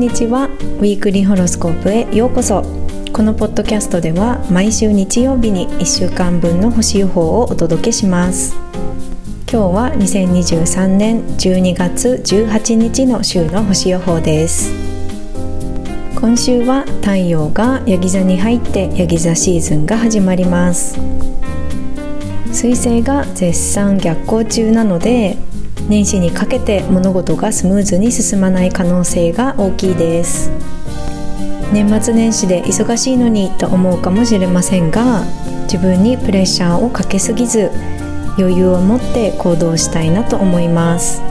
んにちは。ウィークリーホロスコープへようこそ。このポッドキャストでは毎週日曜日に1週間分の星予報をお届けします。今日は2023年12月18日の週の星予報です。今週は太陽がヤギ座に入ってヤギ座シーズンが始まります。水星が絶賛逆行中なので年始にかけて物事がスムーズに進まない可能性が大きいです。年末年始で忙しいのにと思うかもしれませんが自分にプレッシャーをかけすぎず余裕を持って行動したいなと思います。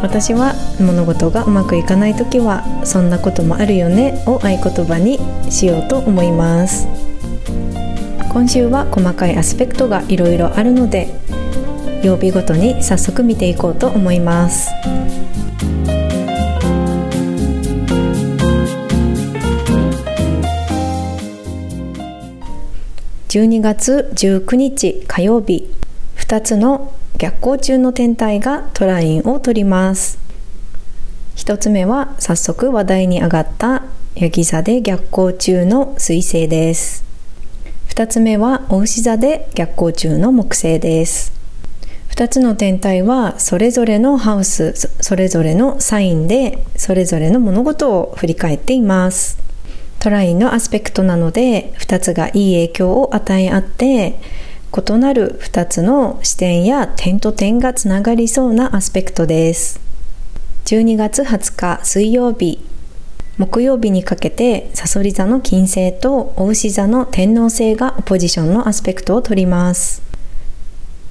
私は物事がうまくいかない時はそんなこともあるよねを合言葉にしようと思います。今週は細かいアスペクトがいろいろあるので曜日ごとに早速見ていこうと思います。12月19日火曜日。2つの逆行中の天体がトラインを取ります。1つ目は早速話題に上がったヤギ座で逆行中の水星です。2つ目は牡牛座で逆行中の木星です。2つの天体はそれぞれのハウスそれぞれのサインでそれぞれの物事を振り返っています。トラインのアスペクトなので2つがいい影響を与え合って異なる2つの視点や点と点がつながりそうなアスペクトです。12月20日水曜日木曜日にかけてサソリ座の金星と牡牛座の天王星がオポジションのアスペクトを取ります。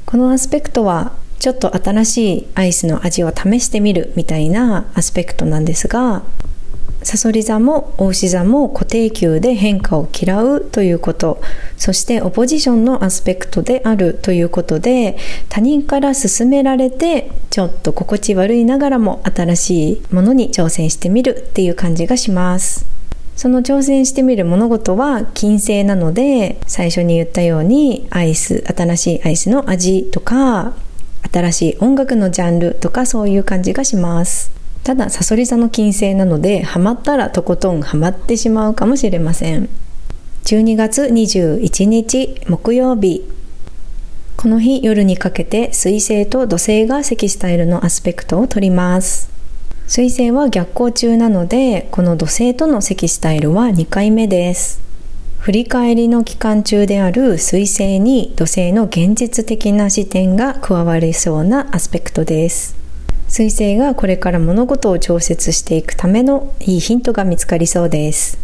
このアスペクトはちょっと新しいアイスの味を試してみるみたいなアスペクトなんですがさそり座も牡牛座も固定球で変化を嫌うということそしてオポジションのアスペクトであるということで他人から勧められてちょっと心地悪いながらも新しいものに挑戦してみるっていう感じがします。その挑戦してみる物事は金星なので最初に言ったようにアイス新しいアイスの味とか新しい音楽のジャンルとかそういう感じがします。ただサソリ座の金星なのでハマったらとことんハマってしまうかもしれません。12月21日木曜日。この日夜にかけて水星と土星が積スタイルのアスペクトを取ります。水星は逆行中なのでこの土星との積スタイルは2回目です。振り返りの期間中である水星に土星の現実的な視点が加わりそうなアスペクトです。水星がこれから物事を調節していくためのいいヒントが見つかりそうです。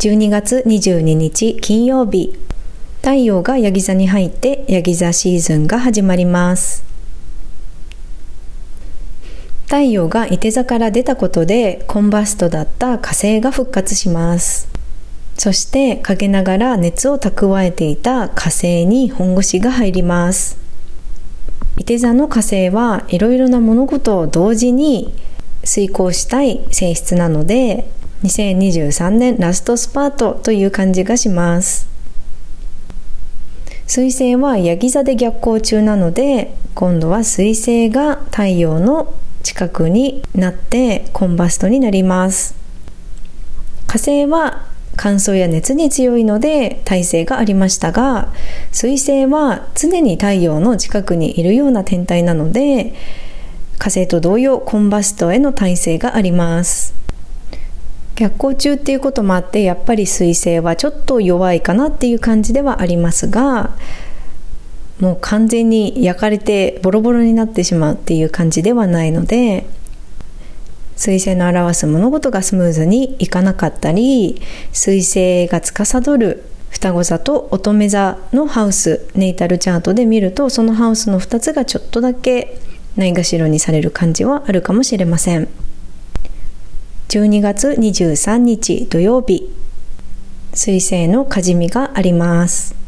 12月22日金曜日。太陽がヤギ座に入ってヤギ座シーズンが始まります。太陽がいて座から出たことでコンバストだった火星が復活します。そして陰ながら熱を蓄えていた火星に本腰が入ります。いて座の火星はいろいろな物事を同時に遂行したい性質なので2023年ラストスパートという感じがします。水星はヤギ座で逆行中なので今度は水星が太陽の近くになってコンバストになります。火星は乾燥や熱に強いので耐性がありましたが水星は常に太陽の近くにいるような天体なので火星と同様コンバストへの耐性があります。逆行中っていうこともあってやっぱり水星はちょっと弱いかなっていう感じではありますがもう完全に焼かれてボロボロになってしまうっていう感じではないので彗星の表す物事がスムーズにいかなかったり彗星が司る双子座と乙女座のハウスネイタルチャートで見るとそのハウスの2つがちょっとだけないがしろにされる感じはあるかもしれません。12月23日土曜日彗星のかじみがあります。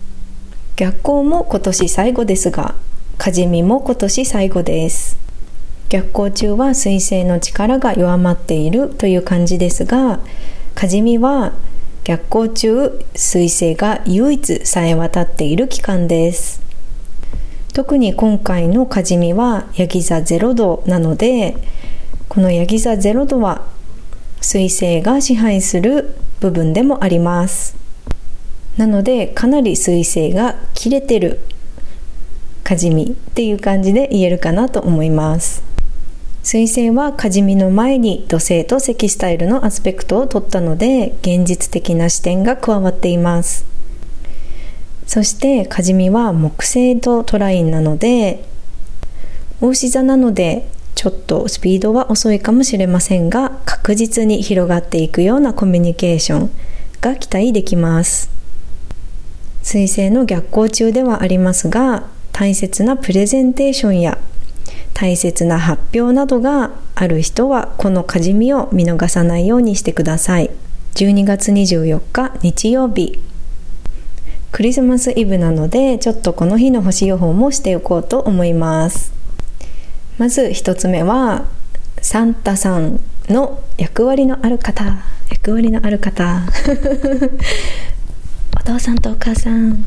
逆行も今年最後ですが、かじみも今年最後です。逆行中は水星の力が弱まっているという感じですが、かじみは逆行中水星が唯一さえ渡っている期間です。特に今回のかじみはヤギ座0度なので、このヤギ座0度は水星が支配する部分でもありますなのでかなり水星が切れてるかじみっていう感じで言えるかなと思います。水星はかじみの前に土星と石スタイルのアスペクトを取ったので現実的な視点が加わっています。そしてかじみは木星とトラインなので大志座なのでちょっとスピードは遅いかもしれませんが確実に広がっていくようなコミュニケーションが期待できます。水星の逆行中ではありますが大切なプレゼンテーションや大切な発表などがある人はこのかじみを見逃さないようにしてください。12月24日日曜日。クリスマスイブなのでちょっとこの日の星予報もしておこうと思います。まず1つ目はサンタさんの役割のある方。役割のある方。父さんとお母さん。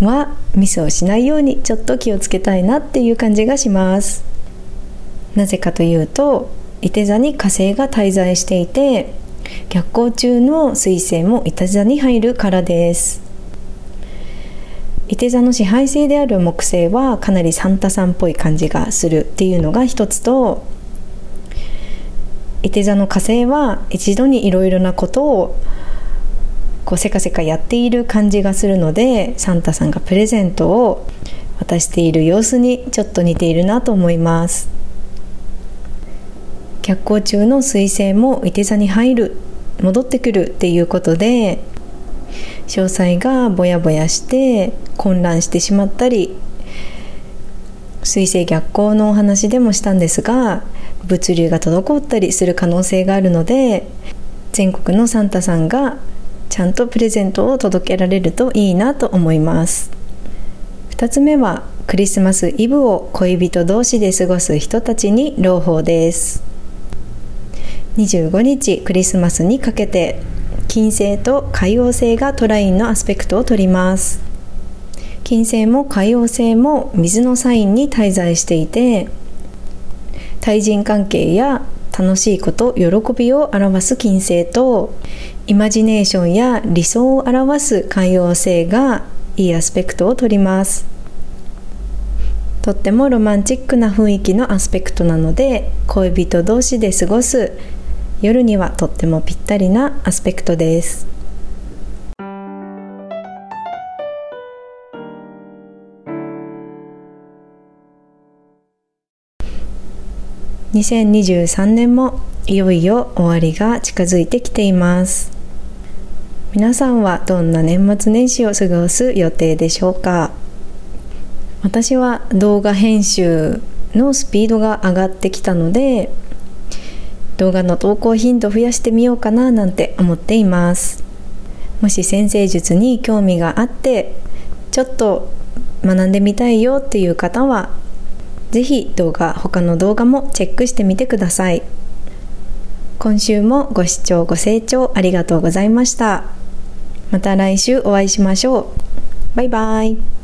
はミスをしないようにちょっと気をつけたいなっていう感じがします。なぜかというと伊手座に火星が滞在していて逆行中の彗星も伊手座に入るからです。伊手座の支配性である木星はかなりサンタさんっぽい感じがするっていうのが一つと伊手座の火星は一度にいろいろなことをこうせかせかやっている感じがするのでサンタさんがプレゼントを渡している様子にちょっと似ているなと思います。逆行中の彗星もいて座に入る戻ってくるっていうことで詳細がぼやぼやして混乱してしまったり水星逆行のお話でもしたんですが物流が滞ったりする可能性があるので全国のサンタさんがちゃんとプレゼントを届けられるといいなと思います。2つ目はクリスマスイブを恋人同士で過ごす人たちに朗報です。25日クリスマスにかけて金星と海王星がトラインのアスペクトを取ります。金星も海王星も水のサインに滞在していて対人関係や楽しいこと喜びを表す金星とイマジネーションや理想を表す寛容性がいいアスペクトを取ります。とってもロマンチックな雰囲気のアスペクトなので恋人同士で過ごす夜にはとってもぴったりなアスペクトです。2023年もいよいよ終わりが近づいてきています。皆さんはどんな年末年始を過ごす予定でしょうか？私は動画編集のスピードが上がってきたので動画の投稿頻度増やしてみようかななんて思っています。もし先生術に興味があってちょっと学んでみたいよっていう方は是非動画他の動画もチェックしてみてください。今週もご視聴ご清聴ありがとうございました。また来週お会いしましょう。バイバイ。